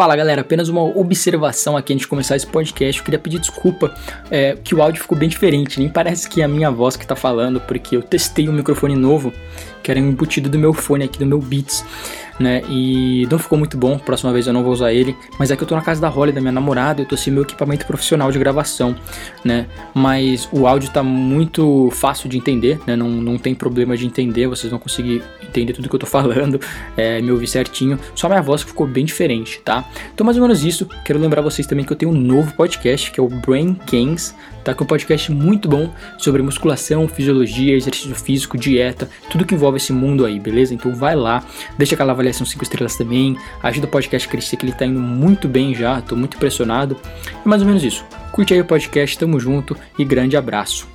Fala galera, apenas uma observação aqui antes de começar esse podcast. Eu queria pedir desculpa é, que o áudio ficou bem diferente. Nem parece que é a minha voz que tá falando, porque eu testei um microfone novo, que era embutido do meu fone aqui, do meu Beats né? E não ficou muito bom, próxima vez eu não vou usar ele. Mas é que eu tô na casa da Holly, da minha namorada, eu tô sem meu equipamento profissional de gravação, né? Mas o áudio tá muito fácil de entender, né? Não, não tem problema de entender, vocês vão conseguir entender tudo que eu tô falando, é, me ouvir certinho. Só minha voz ficou bem diferente, tá? Então, mais ou menos isso. Quero lembrar vocês também que eu tenho um novo podcast, que é o Brain Kings, tá? Que é um podcast muito bom sobre musculação, fisiologia, exercício físico, dieta, tudo que envolve esse mundo aí, beleza? Então vai lá, deixa aquela avaliação avaliação 5 estrelas também. Ajuda o podcast a crescer, que ele tá indo muito bem já, tô muito impressionado. E mais ou menos isso. Curte aí o podcast, tamo junto e grande abraço.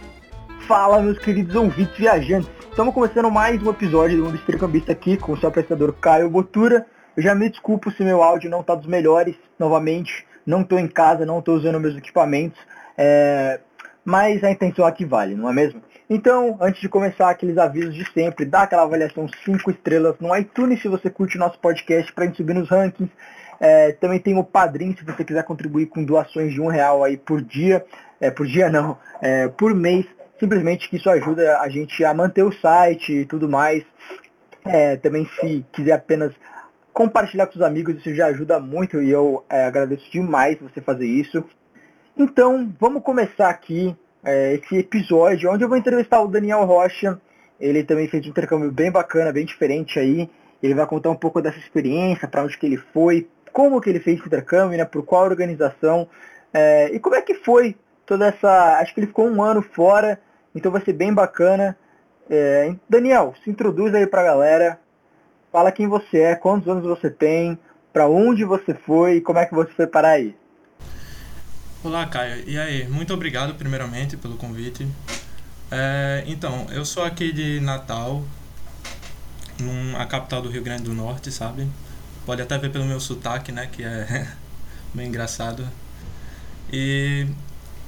Fala, meus queridos ouvintes viajantes. Estamos começando mais um episódio do Mundo Estricambista aqui com o seu apresentador Caio Botura. Eu já me desculpo se meu áudio não tá dos melhores, novamente. Não tô em casa, não tô usando meus equipamentos. É... Mas a intenção aqui vale, não é mesmo? Então, antes de começar, aqueles avisos de sempre, dá aquela avaliação 5 estrelas no iTunes se você curte o nosso podcast para gente subir nos rankings. É, também tem o Padrim, se você quiser contribuir com doações de um real aí por dia, é, por dia não, é, por mês, simplesmente que isso ajuda a gente a manter o site e tudo mais. É, também se quiser apenas compartilhar com os amigos, isso já ajuda muito e eu é, agradeço demais você fazer isso. Então, vamos começar aqui é, esse episódio, onde eu vou entrevistar o Daniel Rocha. Ele também fez um intercâmbio bem bacana, bem diferente aí. Ele vai contar um pouco dessa experiência, para onde que ele foi, como que ele fez esse intercâmbio, né, por qual organização, é, e como é que foi toda essa... Acho que ele ficou um ano fora, então vai ser bem bacana. É, Daniel, se introduz aí para a galera, fala quem você é, quantos anos você tem, para onde você foi e como é que você foi parar aí. Olá, Caio. E aí? Muito obrigado, primeiramente, pelo convite. É, então, eu sou aqui de Natal, num, a capital do Rio Grande do Norte, sabe? Pode até ver pelo meu sotaque, né? Que é bem engraçado. E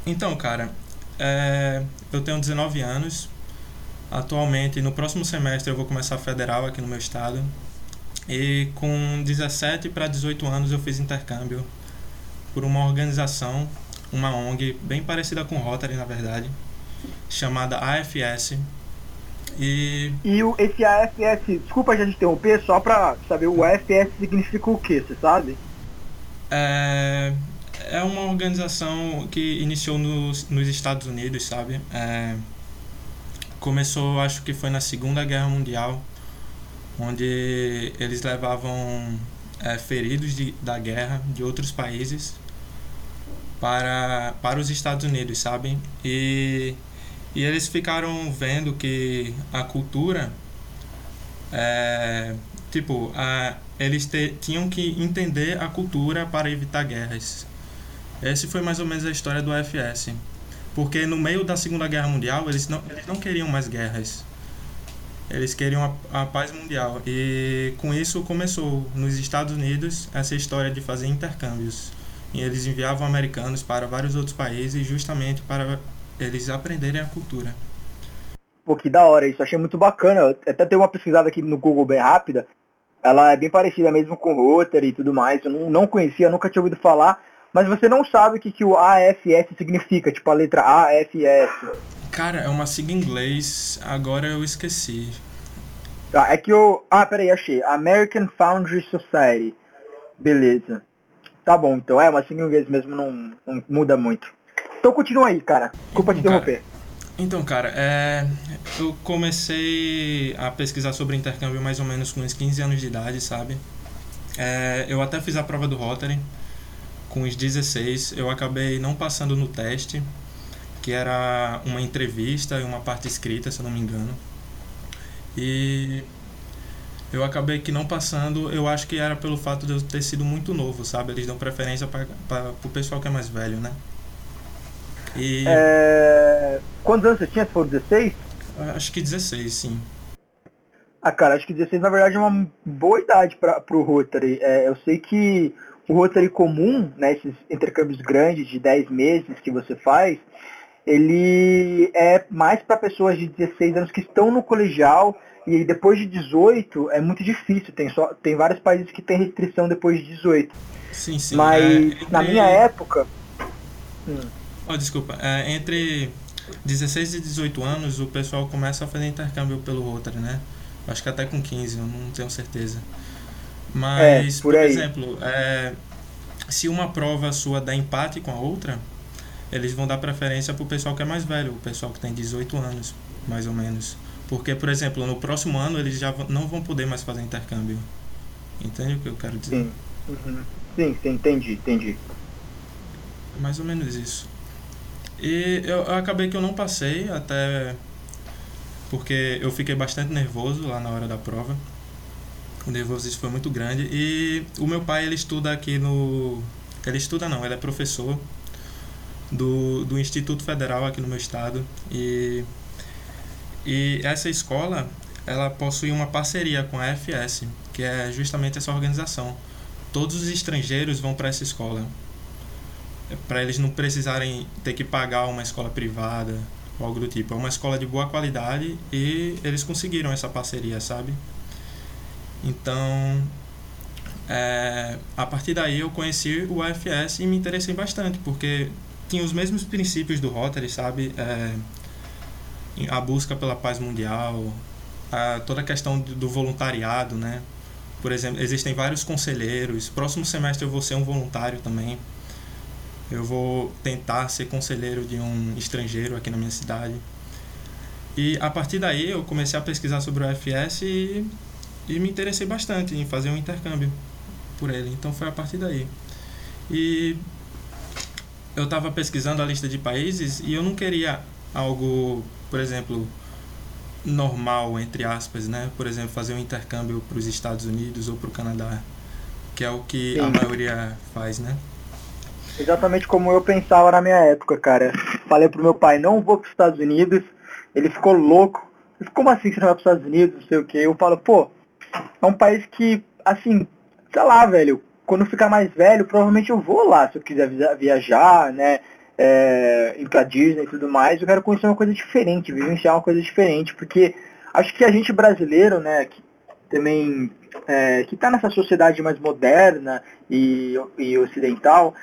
então, cara, é, eu tenho 19 anos. Atualmente, no próximo semestre, eu vou começar federal aqui no meu estado. E com 17 para 18 anos, eu fiz intercâmbio por uma organização uma ONG bem parecida com Rotary, na verdade, chamada AFS. E, e o, esse AFS, desculpa a gente interromper, só para saber, o AFS significa o que, você sabe? É, é uma organização que iniciou nos, nos Estados Unidos, sabe? É, começou, acho que foi na Segunda Guerra Mundial, onde eles levavam é, feridos de, da guerra de outros países para, para os Estados Unidos, sabe? E, e eles ficaram vendo que a cultura, é, tipo, a, eles te, tinham que entender a cultura para evitar guerras. Essa foi mais ou menos a história do AFS. Porque no meio da Segunda Guerra Mundial, eles não, eles não queriam mais guerras. Eles queriam a, a paz mundial. E com isso começou nos Estados Unidos essa história de fazer intercâmbios e eles enviavam americanos para vários outros países justamente para eles aprenderem a cultura. Pô, que da hora isso, achei muito bacana. Eu até tem uma pesquisada aqui no Google bem rápida. Ela é bem parecida mesmo com Rotary e tudo mais. Eu não, não conhecia, nunca tinha ouvido falar. Mas você não sabe o que, que o AFS significa, tipo a letra AFS. Cara, é uma sigla em inglês, agora eu esqueci. Tá, é que o. Ah, peraí, achei. American Foundry Society. Beleza. Tá bom, então é, mas inglês mesmo não, não, muda muito. Então continua aí, cara. Desculpa te interromper. Então, cara, é, eu comecei a pesquisar sobre intercâmbio mais ou menos com uns 15 anos de idade, sabe? É, eu até fiz a prova do Rotary com os 16. Eu acabei não passando no teste, que era uma entrevista e uma parte escrita, se eu não me engano. E eu acabei que não passando, eu acho que era pelo fato de eu ter sido muito novo, sabe? Eles dão preferência para o pessoal que é mais velho, né? E... É... Quantos anos você tinha? Você falou 16? Acho que 16, sim. Ah, cara, acho que 16 na verdade é uma boa idade para o Rotary. É, eu sei que o Rotary comum, né, esses intercâmbios grandes de 10 meses que você faz, ele é mais para pessoas de 16 anos que estão no colegial e depois de 18 é muito difícil. Tem, só, tem vários países que tem restrição depois de 18. Sim, sim. Mas é, entre... na minha época. Hum. Oh, desculpa. É, entre 16 e 18 anos o pessoal começa a fazer intercâmbio pelo Rotary, né? Acho que até com 15, eu não tenho certeza. Mas, é, por, por exemplo, é, se uma prova sua dá empate com a outra, eles vão dar preferência para o pessoal que é mais velho, o pessoal que tem 18 anos, mais ou menos. Porque, por exemplo, no próximo ano eles já não vão poder mais fazer intercâmbio. Entende o que eu quero dizer? Sim, uhum. sim, sim, entendi, entendi. Mais ou menos isso. E eu, eu acabei que eu não passei até porque eu fiquei bastante nervoso lá na hora da prova. O nervosismo foi muito grande e o meu pai ele estuda aqui no ele estuda não, ele é professor do, do Instituto Federal aqui no meu estado e e essa escola ela possui uma parceria com a FS, que é justamente essa organização. Todos os estrangeiros vão para essa escola, para eles não precisarem ter que pagar uma escola privada ou algo do tipo. É uma escola de boa qualidade e eles conseguiram essa parceria, sabe? Então, é, a partir daí eu conheci o AFS e me interessei bastante, porque tinha os mesmos princípios do Rotary, sabe? É, a busca pela paz mundial, a, toda a questão do voluntariado, né? Por exemplo, existem vários conselheiros. Próximo semestre eu vou ser um voluntário também. Eu vou tentar ser conselheiro de um estrangeiro aqui na minha cidade. E a partir daí eu comecei a pesquisar sobre o FS e, e me interessei bastante em fazer um intercâmbio por ele. Então foi a partir daí. E eu estava pesquisando a lista de países e eu não queria algo, por exemplo, normal, entre aspas, né? Por exemplo, fazer um intercâmbio para os Estados Unidos ou para o Canadá, que é o que Sim. a maioria faz, né? Exatamente como eu pensava na minha época, cara. Falei pro meu pai, não vou para os Estados Unidos. Ele ficou louco. Como assim você não vai para os Estados Unidos? Não sei o que. Eu falo, pô, é um país que, assim, sei lá, velho, quando ficar mais velho, provavelmente eu vou lá se eu quiser viajar, né? É, ir pra Disney e tudo mais, eu quero conhecer uma coisa diferente, vivenciar uma coisa diferente, porque acho que a gente brasileiro, né, que também é, que está nessa sociedade mais moderna e, e ocidental,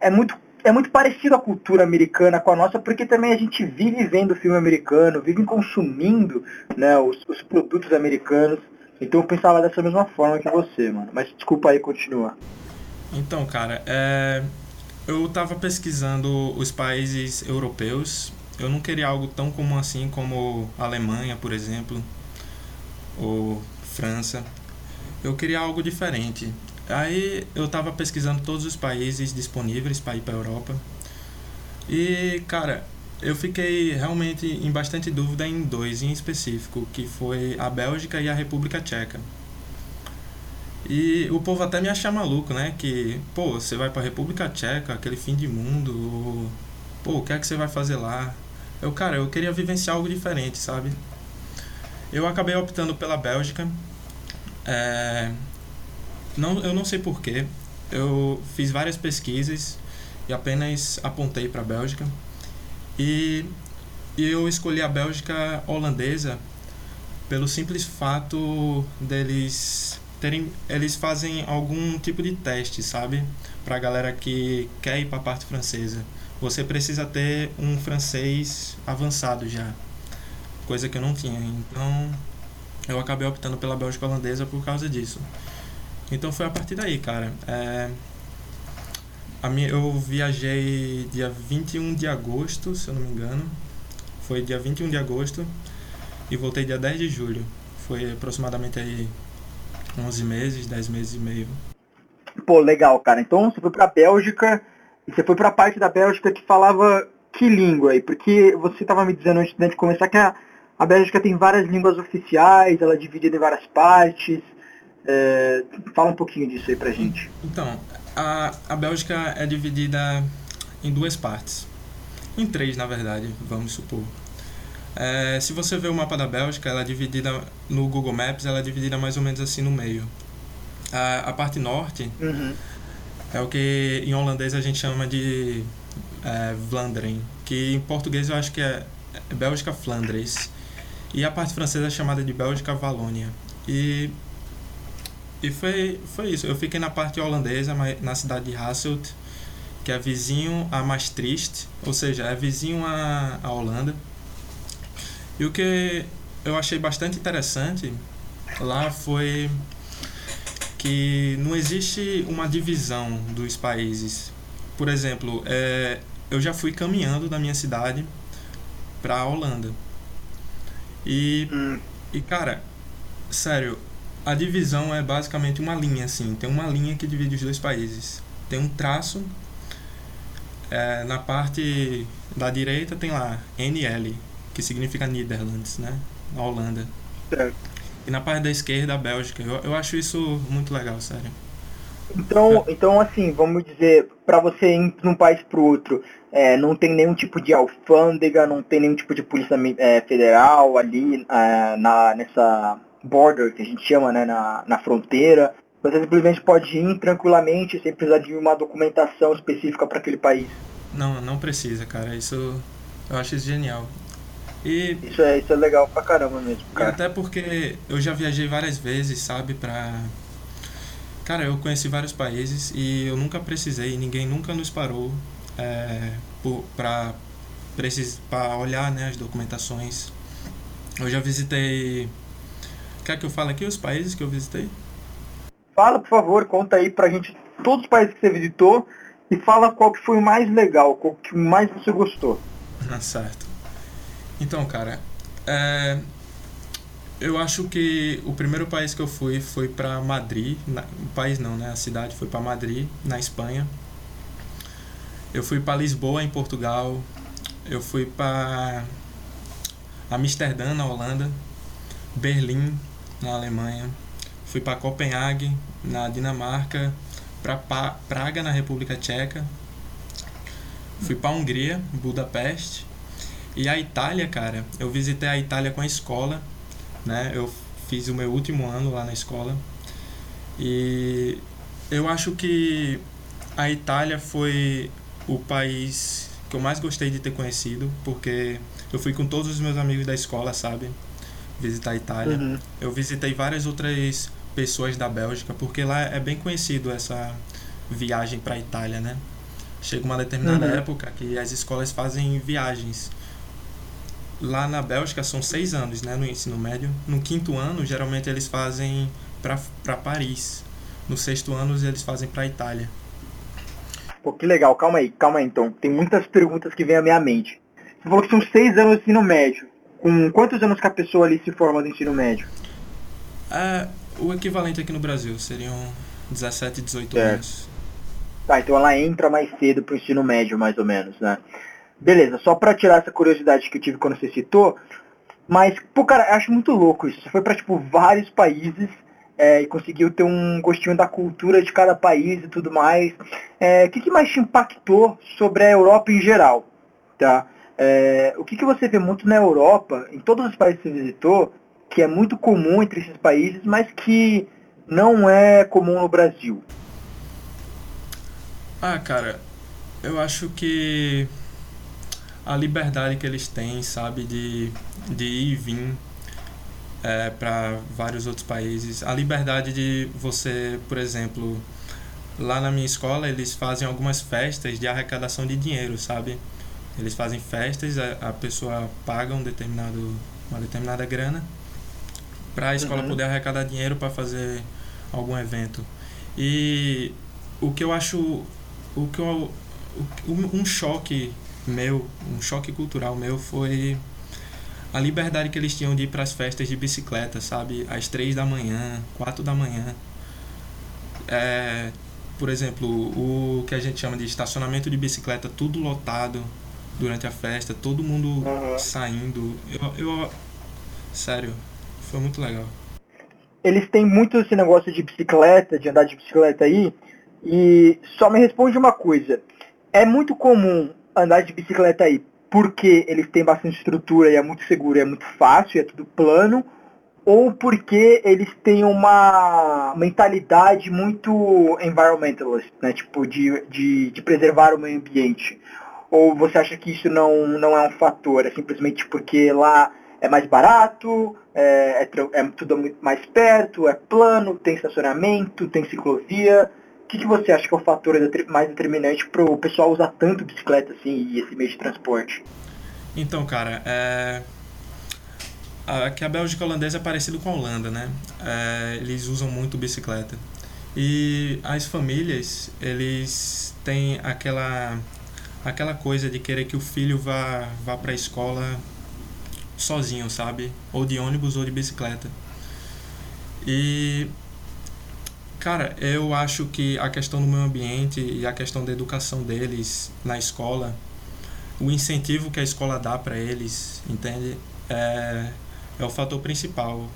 é muito, é muito parecido a cultura americana com a nossa, porque também a gente vive vendo filme americano, vive consumindo né, os, os produtos americanos. Então eu pensava dessa mesma forma que você, mano. Mas desculpa aí, continua. Então, cara, é... eu tava pesquisando os países europeus. Eu não queria algo tão comum assim como Alemanha, por exemplo, ou França. Eu queria algo diferente. Aí eu tava pesquisando todos os países disponíveis para ir para Europa. E, cara, eu fiquei realmente em bastante dúvida em dois em específico, que foi a Bélgica e a República Tcheca. E o povo até me acha maluco, né? Que, pô, você vai pra República Tcheca, aquele fim de mundo, ou, pô, o que é que você vai fazer lá? Eu, cara, eu queria vivenciar algo diferente, sabe? Eu acabei optando pela Bélgica. É, não, eu não sei porquê. Eu fiz várias pesquisas e apenas apontei para a Bélgica. E, e eu escolhi a Bélgica holandesa pelo simples fato deles terem eles fazem algum tipo de teste, sabe? Para a galera que quer ir para a parte francesa. Você precisa ter um francês avançado já. Coisa que eu não tinha. Então, eu acabei optando pela Bélgica holandesa por causa disso. Então foi a partir daí, cara. É, a minha, eu viajei dia 21 de agosto, se eu não me engano. Foi dia 21 de agosto e voltei dia 10 de julho. Foi aproximadamente aí 11 meses, 10 meses e meio. Pô, legal, cara. Então você foi pra Bélgica e você foi pra parte da Bélgica que falava que língua aí? Porque você estava me dizendo antes de começar que a, a Bélgica tem várias línguas oficiais, ela é dividida em várias partes. É, fala um pouquinho disso aí pra gente. Então, a, a Bélgica é dividida em duas partes. Em três, na verdade, vamos supor. É, se você vê o mapa da Bélgica, ela é dividida no Google Maps, ela é dividida mais ou menos assim no meio. A, a parte norte uhum. é o que em holandês a gente chama de é, Vlaanderen, que em português eu acho que é Bélgica Flandres. E a parte francesa é chamada de Bélgica Valônia. E e foi, foi isso. Eu fiquei na parte holandesa, na cidade de Hasselt, que é vizinho a Maastricht, ou seja, é vizinho a, a Holanda. E o que eu achei bastante interessante lá foi que não existe uma divisão dos países. Por exemplo, é, eu já fui caminhando da minha cidade para a Holanda. E, hum. e cara, sério, a divisão é basicamente uma linha, assim. Tem uma linha que divide os dois países. Tem um traço. É, na parte da direita tem lá NL, que significa Netherlands, né? Na Holanda. Certo. E na parte da esquerda, a Bélgica. Eu, eu acho isso muito legal, sério. Então, então assim, vamos dizer, para você ir de um país para o outro, é, não tem nenhum tipo de alfândega, não tem nenhum tipo de polícia é, federal ali é, na, nessa, border, que a gente chama, né, na, na fronteira. Você simplesmente pode ir tranquilamente sem precisar de uma documentação específica para aquele país. Não, não precisa, cara. Isso eu acho isso genial. E isso é, isso é legal pra caramba mesmo, cara. até porque eu já viajei várias vezes, sabe, pra. Cara, eu conheci vários países e eu nunca precisei, ninguém nunca nos parou é, por, pra, precis, pra olhar né, as documentações. Eu já visitei Quer que eu fale aqui os países que eu visitei? Fala, por favor, conta aí pra gente todos os países que você visitou e fala qual que foi o mais legal, qual que mais você gostou. Ah, certo. Então, cara, é, eu acho que o primeiro país que eu fui foi para Madrid, na, o país não, né? A cidade foi para Madrid, na Espanha. Eu fui para Lisboa, em Portugal. Eu fui para Amsterdã, na Holanda. Berlim, na Alemanha, fui para Copenhague, na Dinamarca, para Praga, na República Tcheca, fui para Hungria, Budapeste, e a Itália, cara, eu visitei a Itália com a escola, né? Eu fiz o meu último ano lá na escola. E eu acho que a Itália foi o país que eu mais gostei de ter conhecido, porque eu fui com todos os meus amigos da escola, sabe? visitar a Itália. Uhum. Eu visitei várias outras pessoas da Bélgica, porque lá é bem conhecido essa viagem para a Itália, né? Chega uma determinada uhum. época que as escolas fazem viagens. Lá na Bélgica são seis anos, né, no ensino médio. No quinto ano, geralmente eles fazem para Paris. No sexto ano, eles fazem para Itália. Pô, que legal. Calma aí, calma aí então. Tem muitas perguntas que vêm à minha mente. Você falou que são seis anos de ensino médio. Com quantos anos que a pessoa ali se forma no ensino médio? É, o equivalente aqui no Brasil seriam 17, 18 é. anos. Tá, então ela entra mais cedo pro ensino médio, mais ou menos, né? Beleza, só pra tirar essa curiosidade que eu tive quando você citou, mas, pô, cara, eu acho muito louco isso. Você foi pra, tipo, vários países é, e conseguiu ter um gostinho da cultura de cada país e tudo mais. É, o que, que mais te impactou sobre a Europa em geral, tá? É, o que, que você vê muito na Europa, em todos os países que você visitou, que é muito comum entre esses países, mas que não é comum no Brasil? Ah, cara, eu acho que a liberdade que eles têm, sabe, de, de ir e vir é, para vários outros países. A liberdade de você, por exemplo, lá na minha escola, eles fazem algumas festas de arrecadação de dinheiro, sabe? Eles fazem festas, a, a pessoa paga um determinado, uma determinada grana para a escola uhum. poder arrecadar dinheiro para fazer algum evento. E o que eu acho, o que eu, um choque meu, um choque cultural meu foi a liberdade que eles tinham de ir para as festas de bicicleta, sabe? Às três da manhã, quatro da manhã. É, por exemplo, o que a gente chama de estacionamento de bicicleta, tudo lotado durante a festa, todo mundo uhum. saindo. Eu, eu. Sério, foi muito legal. Eles têm muito esse negócio de bicicleta, de andar de bicicleta aí. E só me responde uma coisa. É muito comum andar de bicicleta aí porque eles têm bastante estrutura e é muito seguro, é muito fácil, é tudo plano, ou porque eles têm uma mentalidade muito environmentalist, né? Tipo, de, de, de preservar o meio ambiente Ou você acha que isso não, não é um fator? É simplesmente porque lá é mais barato, é, é, é tudo mais perto, é plano, tem estacionamento, tem ciclovia. O que, que você acha que é o fator mais determinante para o pessoal usar tanto bicicleta assim e esse meio de transporte? Então, cara, é... Aqui a Bélgica holandesa é parecido com a Holanda, né? É, eles usam muito bicicleta. E as famílias, eles têm aquela aquela coisa de querer que o filho vá vá para a escola sozinho, sabe? Ou de ônibus ou de bicicleta. E cara, eu acho que a questão do meio ambiente e a questão da educação deles na escola, o incentivo que a escola dá para eles, entende? É, é o fator principal.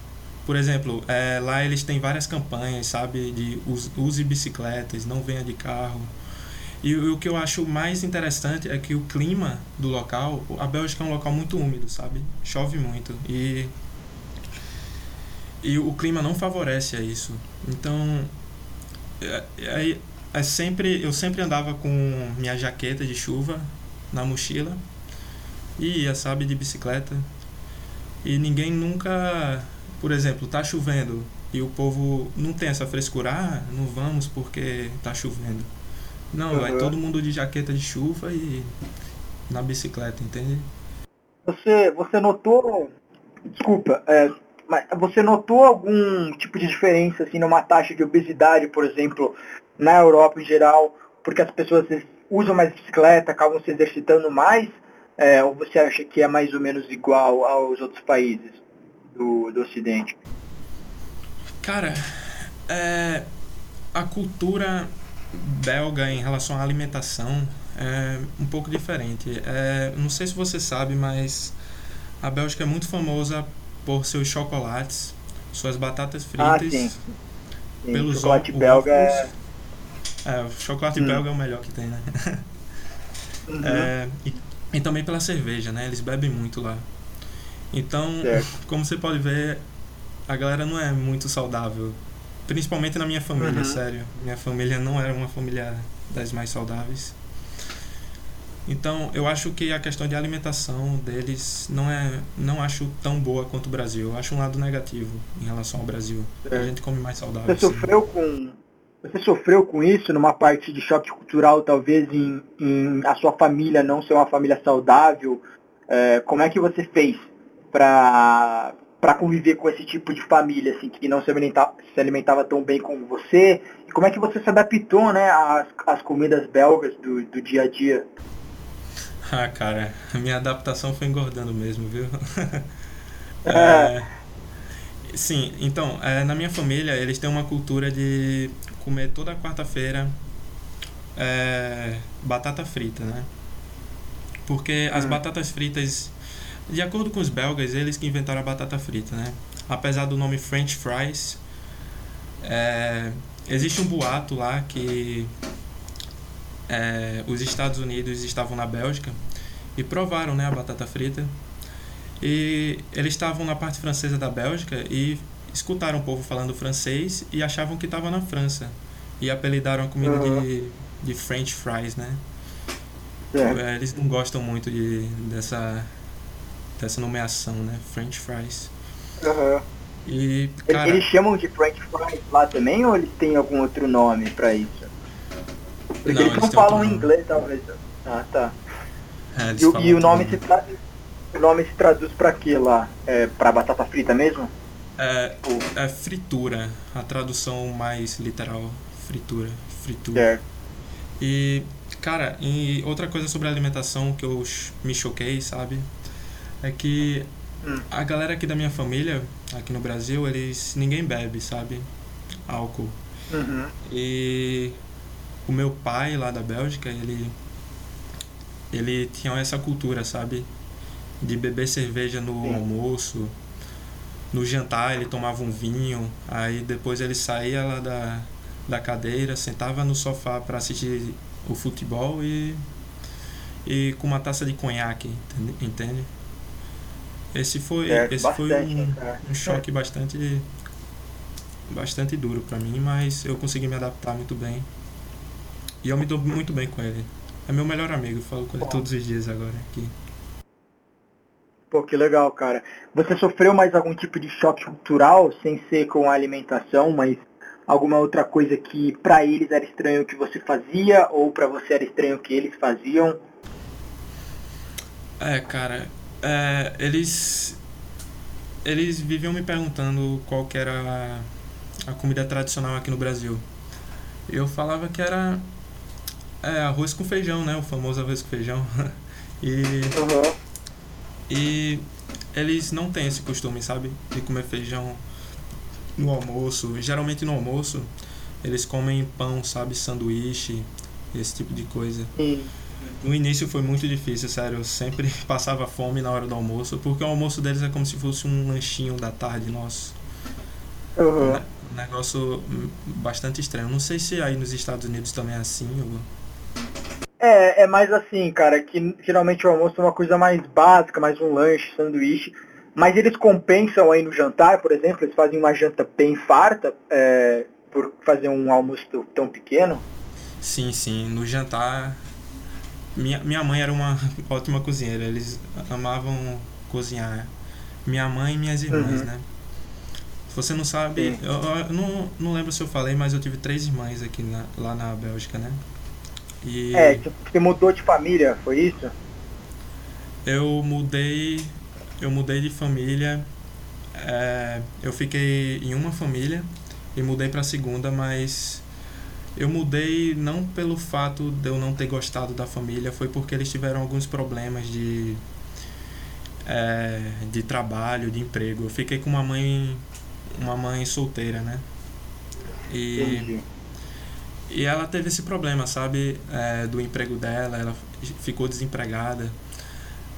Por exemplo, é, lá eles têm várias campanhas, sabe? De use bicicletas, não venha de carro. E o que eu acho mais interessante é que o clima do local, a Bélgica é um local muito úmido, sabe? Chove muito e e o clima não favorece a isso. Então, é, é, é sempre eu sempre andava com minha jaqueta de chuva na mochila e ia, sabe, de bicicleta. E ninguém nunca, por exemplo, tá chovendo e o povo não tem essa frescura, ah, não vamos porque tá chovendo não, uhum. vai todo mundo de jaqueta de chuva e na bicicleta, entende? Você, você notou, desculpa, é, mas você notou algum tipo de diferença assim numa taxa de obesidade, por exemplo, na Europa em geral, porque as pessoas usam mais bicicleta, acabam se exercitando mais, é, ou você acha que é mais ou menos igual aos outros países do, do Ocidente? Cara, é, a cultura belga em relação à alimentação é um pouco diferente. É, não sei se você sabe, mas a Bélgica é muito famosa por seus chocolates, suas batatas ah, fritas, ah, sim. Sim, pelos chocolate belga é... é... o chocolate hum. belga é o melhor que tem, né? Uhum. É, e, e, também pela cerveja, né? Eles bebem muito lá. Então, certo. como você pode ver, a galera não é muito saudável Principalmente na minha família, uhum. sério. Minha família não era uma família das mais saudáveis. Então, eu acho que a questão de alimentação deles não é não acho tão boa quanto o Brasil. Eu acho um lado negativo em relação ao Brasil. É. A gente come mais saudável. Você sofreu com você sofreu com isso numa parte de choque cultural, talvez em, em a sua família não ser uma família saudável? É, como é que você fez para para conviver com esse tipo de família, assim, que não se alimentava, se alimentava tão bem como você? E como é que você se adaptou, né, às, às comidas belgas do, do dia a dia? Ah, cara, a minha adaptação foi engordando mesmo, viu? é, sim, então, é, na minha família, eles têm uma cultura de comer toda quarta-feira é, batata frita, né? Porque as hum. batatas fritas de acordo com os belgas, eles que inventaram a batata frita, né? Apesar do nome French fries, é, existe um boato lá que é, os Estados Unidos estavam na Bélgica e provaram né, a batata frita. E eles estavam na parte francesa da Bélgica e escutaram o povo falando francês e achavam que estava na França. E apelidaram a comida uhum. de, de French fries, né? É. Eles não gostam muito de, dessa dessa nomeação, né? French fries. Uhum. E, cara... Eles chamam de French fries lá também ou eles têm algum outro nome pra isso? Porque não, eles não falam inglês, talvez. Ah, tá. É, e, e o nome se traduz, o nome se traduz pra quê lá? É pra batata frita mesmo? É, é fritura, a tradução mais literal, fritura, fritura. Certo. E, cara, e outra coisa sobre a alimentação que eu me choquei, sabe? é que hum. a galera aqui da minha família, aqui no Brasil, eles ninguém bebe, sabe? Álcool. Uhum. E o meu pai lá da Bélgica, ele ele tinha essa cultura, sabe? De beber cerveja no Sim. almoço. No jantar ele tomava um vinho, aí depois ele saía lá da, da cadeira, sentava no sofá para assistir o futebol e e com uma taça de conhaque, entende? Esse foi, é, esse foi um, né, um choque bastante bastante duro para mim, mas eu consegui me adaptar muito bem. E eu me dou muito bem com ele. é meu melhor amigo, falo com ele todos os dias agora aqui. Pô, que legal, cara. Você sofreu mais algum tipo de choque cultural, sem ser com a alimentação, mas alguma outra coisa que para eles era estranho que você fazia ou para você era estranho que eles faziam? É, cara, é, eles eles viviam me perguntando qual que era a, a comida tradicional aqui no Brasil. Eu falava que era é, arroz com feijão, né? O famoso arroz com feijão. e uhum. e eles não têm esse costume, sabe, de comer feijão no almoço. Geralmente no almoço eles comem pão, sabe, sanduíche, esse tipo de coisa. Sim. No início foi muito difícil, sério. Eu sempre passava fome na hora do almoço, porque o almoço deles é como se fosse um lanchinho da tarde nosso. Uhum. Um negócio bastante estranho. Não sei se aí nos Estados Unidos também é assim. Ou... É, é mais assim, cara, que geralmente o almoço é uma coisa mais básica, mais um lanche, sanduíche. Mas eles compensam aí no jantar, por exemplo, eles fazem uma janta bem farta é, por fazer um almoço tão pequeno. Sim, sim. No jantar. Minha, minha mãe era uma ótima cozinheira, eles amavam cozinhar. Minha mãe e minhas irmãs, uhum. né? Se você não sabe, eu, eu, não, não lembro se eu falei, mas eu tive três irmãs aqui na, lá na Bélgica, né? E... É, você mudou de família, foi isso? Eu mudei eu mudei de família. É, eu fiquei em uma família e mudei para a segunda, mas eu mudei não pelo fato de eu não ter gostado da família, foi porque eles tiveram alguns problemas de é, de trabalho, de emprego. Eu fiquei com uma mãe uma mãe solteira, né? E Entendi. E ela teve esse problema, sabe, é, do emprego dela. Ela ficou desempregada.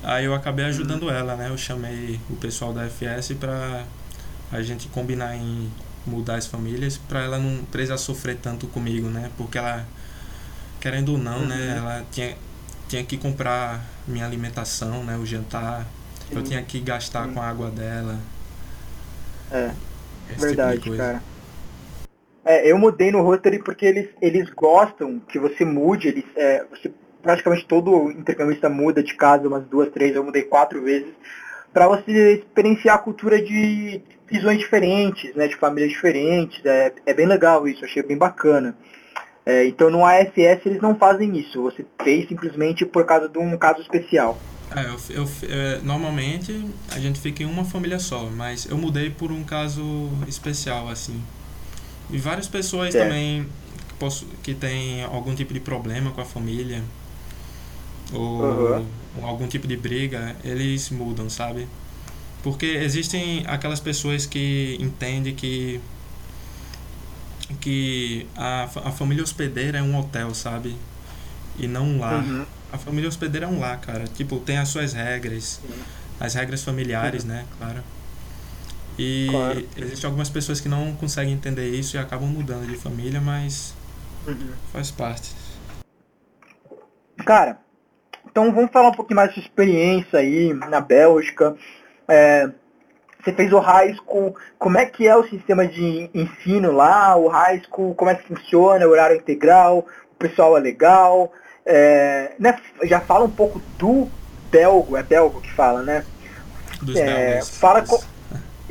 Aí eu acabei ajudando ela, né? Eu chamei o pessoal da FS para a gente combinar em mudar as famílias para ela não precisar sofrer tanto comigo, né? Porque ela querendo ou não, né, uhum. né, ela tinha tinha que comprar minha alimentação, né, o jantar. Eu tinha que gastar com a água dela. É. Tipo verdade, tipo cara. É, eu mudei no Rotary porque eles, eles gostam que você mude, eles, é, você praticamente todo intercambista muda de casa umas duas, três, eu mudei quatro vezes, para você experienciar a cultura de visões diferentes, né, de famílias diferentes. É, é bem legal isso, achei bem bacana. É, então no AFS eles não fazem isso, você fez simplesmente por causa de um caso especial. É, eu, eu, é, normalmente a gente fica em uma família só, mas eu mudei por um caso especial, assim. E várias pessoas é. também que, posso, que têm algum tipo de problema com a família, ou, uhum. ou algum tipo de briga, eles mudam, sabe? Porque existem aquelas pessoas que entendem que que a, a família hospedeira é um hotel, sabe? E não um lar. Uhum. A família hospedeira é um lar, cara. Tipo, tem as suas regras. Uhum. As regras familiares, uhum. né? Claro. E claro. existem algumas pessoas que não conseguem entender isso e acabam mudando de família, mas uhum. faz parte. Cara, então vamos falar um pouquinho mais sua experiência aí na Bélgica. É, você fez o high school, como é que é o sistema de ensino lá, o high school, como é que funciona, o horário integral, o pessoal é legal, é, né, já fala um pouco do belgo, é belgo que fala, né? Dos é, belgas. Fala com,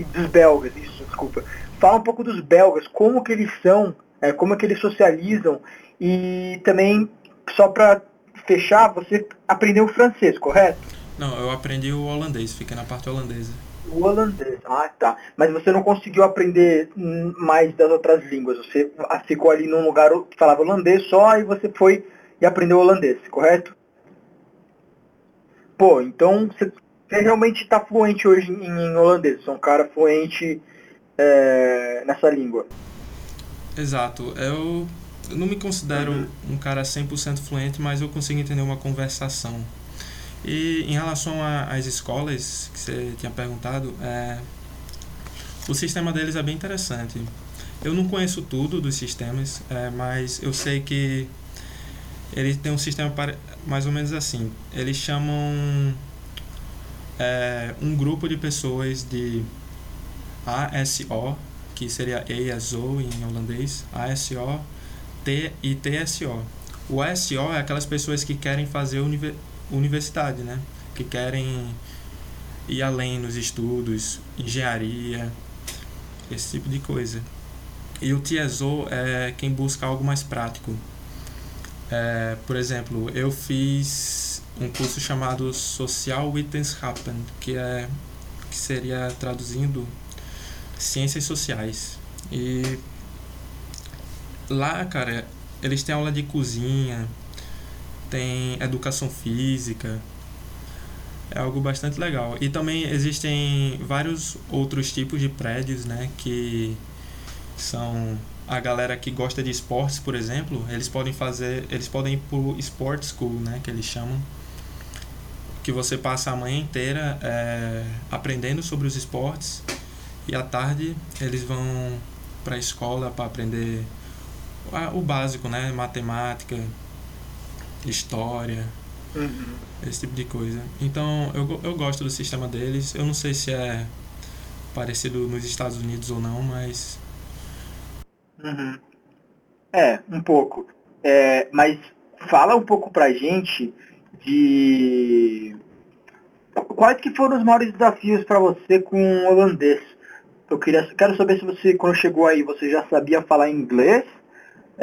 dos belgas, isso, desculpa. Fala um pouco dos belgas, como que eles são, é, como é que eles socializam e também só para fechar, você aprendeu francês, correto? Não, eu aprendi o holandês, fiquei na parte holandesa. O holandês, ah tá. Mas você não conseguiu aprender mais das outras línguas. Você ficou ali num lugar que falava holandês só e você foi e aprendeu holandês, correto? Pô, então você, você realmente está fluente hoje em, holandês. É um cara fluente é, nessa língua. Exato. Eu eu não me considero uhum. um cara 100% fluente, mas eu consigo entender uma conversação. E em relação às escolas que você tinha perguntado, é, o sistema deles é bem interessante. Eu não conheço tudo dos sistemas, é, mas eu sei que ele tem um sistema mais ou menos assim. Eles chamam é, um grupo de pessoas de ASO, que seria EASO em holandês, ASO T e TSO. O ASO é aquelas pessoas que querem fazer universidade, né? Que querem ir além nos estudos, engenharia, esse tipo de coisa. E o TSO é quem busca algo mais prático. É, por exemplo, eu fiz um curso chamado Social Wissenschapen, que é que seria traduzindo ciências sociais. E lá, cara, eles têm aula de cozinha, tem educação física. É algo bastante legal. E também existem vários outros tipos de prédios, né, que são a galera que gosta de esportes, por exemplo, eles podem fazer, eles podem ir pro sport school, né, que eles chamam, que você passa a manhã inteira é, aprendendo sobre os esportes e à tarde eles vão para a escola para aprender o básico, né? Matemática, história, uhum. esse tipo de coisa. Então eu, eu gosto do sistema deles. Eu não sei se é parecido nos Estados Unidos ou não, mas. Uhum. É, um pouco. É, mas fala um pouco pra gente de quais que foram os maiores desafios para você com o holandês? Eu queria, quero saber se você, quando chegou aí, você já sabia falar inglês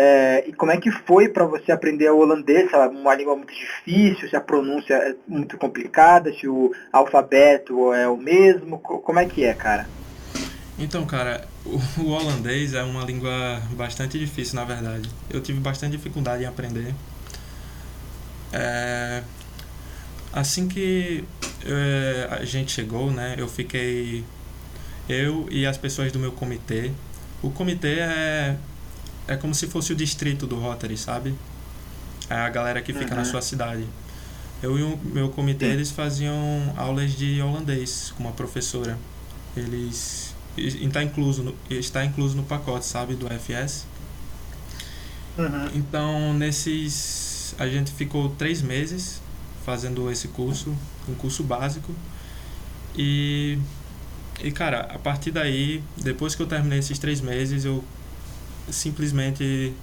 é, e como é que foi para você aprender o holandês? É uma língua muito difícil, se a pronúncia é muito complicada, se o alfabeto é o mesmo, como é que é, cara? Então, cara, o holandês é uma língua bastante difícil, na verdade. Eu tive bastante dificuldade em aprender. É, assim que é, a gente chegou, né, eu fiquei eu e as pessoas do meu comitê. O comitê é é como se fosse o distrito do Rotary, sabe? É a galera que fica uhum. na sua cidade. Eu e o meu comitê, Sim. eles faziam aulas de holandês com uma professora. Eles está incluso no, está incluso no pacote, sabe, do FS. Uhum. Então, nesses a gente ficou três meses fazendo esse curso, um curso básico. E e cara, a partir daí, depois que eu terminei esses três meses, eu simplesmente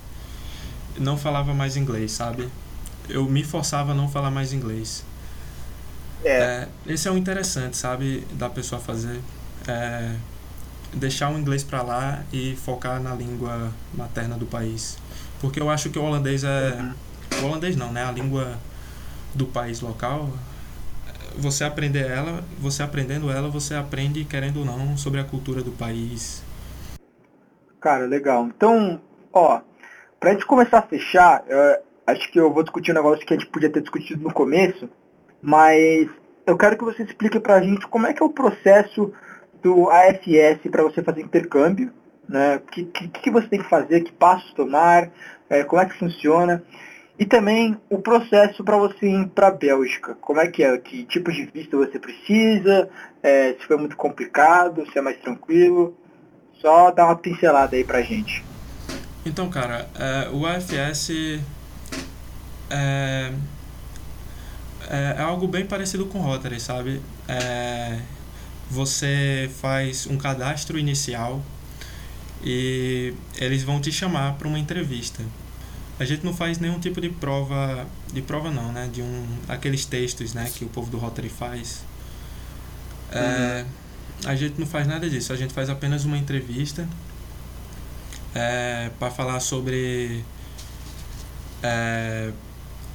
não falava mais inglês, sabe? Eu me forçava a não falar mais inglês. É. é esse é o interessante, sabe? Da pessoa fazer. É, deixar o inglês para lá e focar na língua materna do país. Porque eu acho que o holandês é. Uhum. O holandês não, né? A língua do país local. Você aprender ela, você aprendendo ela, você aprende, querendo ou não, sobre a cultura do país, Cara, legal. Então, ó, pra gente começar a fechar, acho que eu vou discutir um negócio que a gente podia ter discutido no começo, mas eu quero que você explique pra gente como é que é o processo do AFS para você fazer intercâmbio, né? O que, que, que, você tem que fazer, que passos tomar, é, como é que funciona. E também o processo para você ir para a Bélgica. Como é que é? Que tipo de visto você precisa? É, se foi muito complicado, se é mais tranquilo. Só dá uma pincelada aí pra gente. Então, cara, é, o AFS é, é, é, algo bem parecido com o Rotary, sabe? É, você faz um cadastro inicial e eles vão te chamar para uma entrevista. A gente não faz nenhum tipo de prova, de prova não, né? De um, aqueles textos, né, que o povo do Rotary faz. É, uhum a gente não faz nada disso, a gente faz apenas uma entrevista é, para falar sobre é,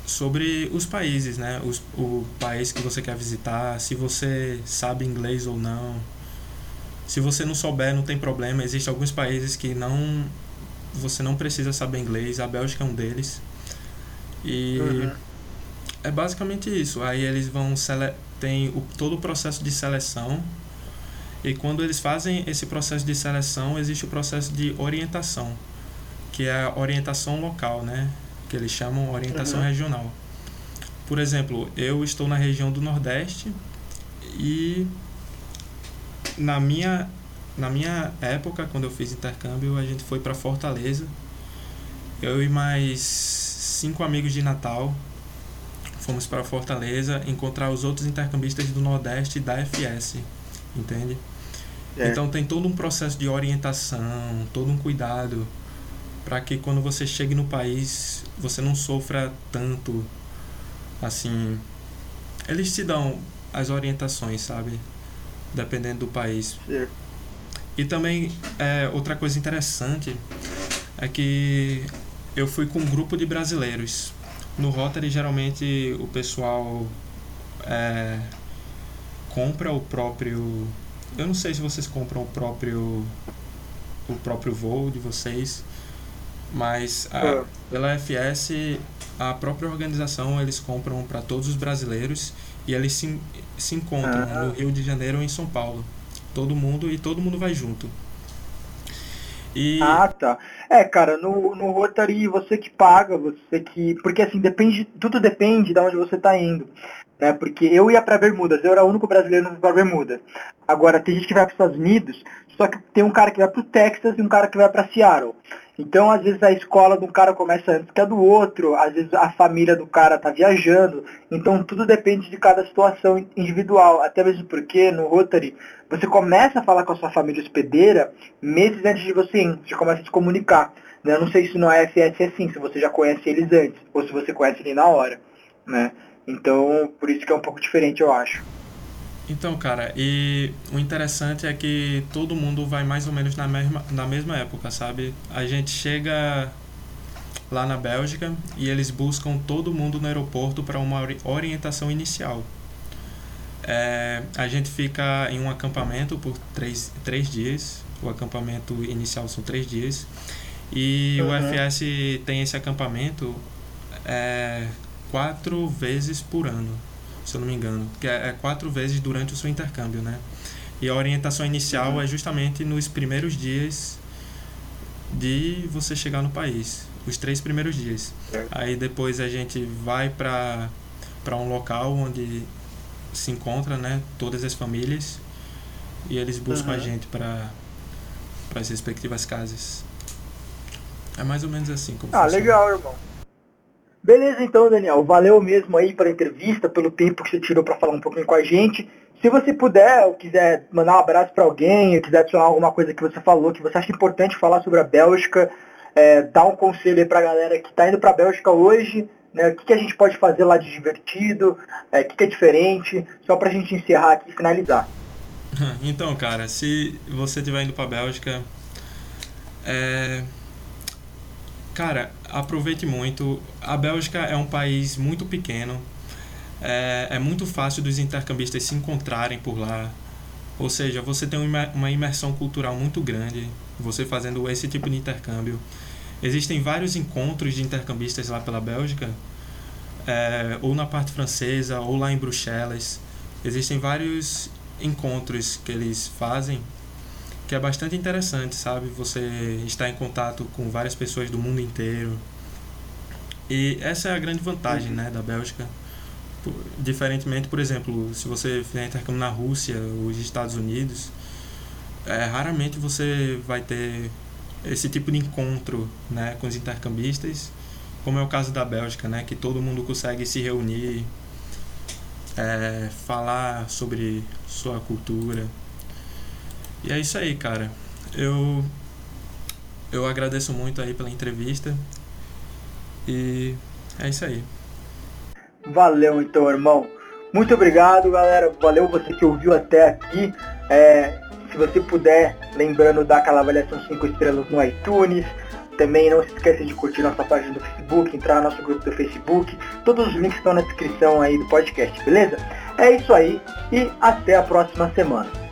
sobre os países, né? Os, o país que você quer visitar, se você sabe inglês ou não. Se você não souber, não tem problema. Existem alguns países que não você não precisa saber inglês. A Bélgica é um deles. E uhum. é basicamente isso. Aí eles vão sele tem o, todo o processo de seleção e quando eles fazem esse processo de seleção, existe o processo de orientação, que é a orientação local, né? Que eles chamam orientação uhum. regional. Por exemplo, eu estou na região do Nordeste e na minha na minha época, quando eu fiz intercâmbio, a gente foi para Fortaleza. Eu e mais cinco amigos de Natal fomos para Fortaleza encontrar os outros intercambistas do Nordeste da FS, entende? É. Então tem todo um processo de orientação, todo um cuidado para que quando você chegue no país você não sofra tanto assim eles te dão as orientações sabe dependendo do país Certo. E também é, outra coisa interessante é que eu fui com um grupo de brasileiros no Rotary geralmente o pessoal é, compra o próprio eu não sei se vocês compram o próprio o próprio voo de vocês mas a, É. pela FS a própria organização eles compram para todos os brasileiros e eles se, se encontram Ah. no Rio de Janeiro ou em São Paulo todo mundo e todo mundo vai junto e Ah, tá. É, cara, no, no Rotary você que paga, você que. Porque assim, depende. Tudo depende de onde você tá indo. Né? Porque eu ia pra Bermudas, eu era o único brasileiro pra Bermudas. Agora, tem gente que vai para os Estados Unidos, só que tem um cara que vai pro Texas e um cara que vai pra Seattle. Então, às vezes, a escola de um cara começa antes que a do outro, às vezes a família do cara tá viajando. Então, tudo depende de cada situação individual. Até mesmo porque no Rotary, você começa a falar com a sua família hospedeira meses antes de você ir. Você começa a se comunicar. né? Eu não sei se no AFS é assim, se você já conhece eles antes, ou se você conhece ele na hora. Né? Então, por isso que é um pouco diferente, eu acho. Então, cara, e o interessante é que todo mundo vai mais ou menos na mesma, na mesma época, sabe? A gente chega lá na Bélgica e eles buscam todo mundo no aeroporto para uma ori- orientação inicial. É, a gente fica em um acampamento por três, três dias. O acampamento inicial são três dias. E o Uhum. FS tem esse acampamento é, quatro vezes por ano se eu não me engano, que é, é quatro vezes durante o seu intercâmbio, né? E a orientação inicial Uhum. é justamente nos primeiros dias de você chegar no país, os três primeiros dias. Aí depois a gente vai para para um local onde se encontra, né, todas as famílias e eles buscam a Uhum. gente para para as respectivas casas. É mais ou menos assim como Ah, funciona. legal, irmão. Beleza então, Daniel. Valeu mesmo aí pela entrevista, pelo tempo que você tirou para falar um pouquinho com a gente. Se você puder, ou quiser mandar um abraço para alguém, ou quiser adicionar alguma coisa que você falou, que você acha importante falar sobre a Bélgica, é, dá um conselho aí pra galera que tá indo pra Bélgica hoje, né? O que, que a gente pode fazer lá de divertido, é, o que, que é diferente, só pra gente encerrar aqui e finalizar. Então, cara, se você estiver indo pra Bélgica, é... cara, aproveite muito. A Bélgica é um país muito pequeno. É, é muito fácil dos intercambistas se encontrarem por lá. Ou seja, você tem uma imer- uma imersão cultural muito grande, você fazendo esse tipo de intercâmbio. Existem vários encontros de intercambistas lá pela Bélgica, é, ou na parte francesa, ou lá em Bruxelas. Existem vários encontros que eles fazem que é bastante interessante, sabe? Você está em contato com várias pessoas do mundo inteiro. E essa é a grande vantagem, né, da Bélgica. Por- Diferentemente, por exemplo, se você fizer intercâmbio na Rússia ou nos Estados Unidos, é, raramente você vai ter esse tipo de encontro, né, com os intercambistas, como é o caso da Bélgica, né, que todo mundo consegue se reunir, é, falar sobre sua cultura. E é isso aí, cara. Eu eu agradeço muito aí pela entrevista. E é isso aí. Valeu então, irmão. Muito obrigado, galera. Valeu você que ouviu até aqui. É, se você puder, lembrando, dar aquela avaliação 5 estrelas no iTunes. Também não se esqueça de curtir nossa página do Facebook, entrar no nosso grupo do Facebook. Todos os links estão na descrição aí do podcast, beleza? É isso aí e até a próxima semana.